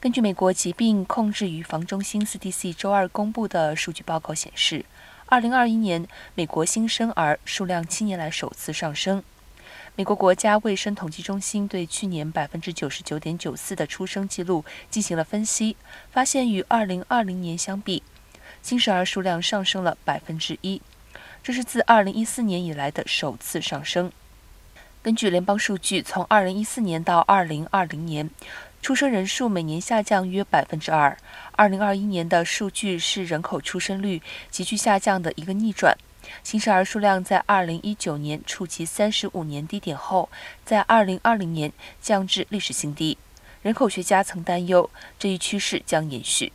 根据美国疾病控制与防中心 （CDC） 周二公布的数据报告显示，2021年美国新生儿数量七年来首次上升。美国国家卫生统计中心对去年99.94%的出生记录进行了分析，发现与2020年相比，新生儿数量上升了1%，这是自2014年以来的首次上升。根据联邦数据，从2014年到2020年。出生人数每年下降约百分之二。二零二一年的数据是人口出生率急剧下降的一个逆转。新生儿数量在二零一九年触及三十五年低点后，在二零二零年降至历史新低。人口学家曾担忧这一趋势将延续。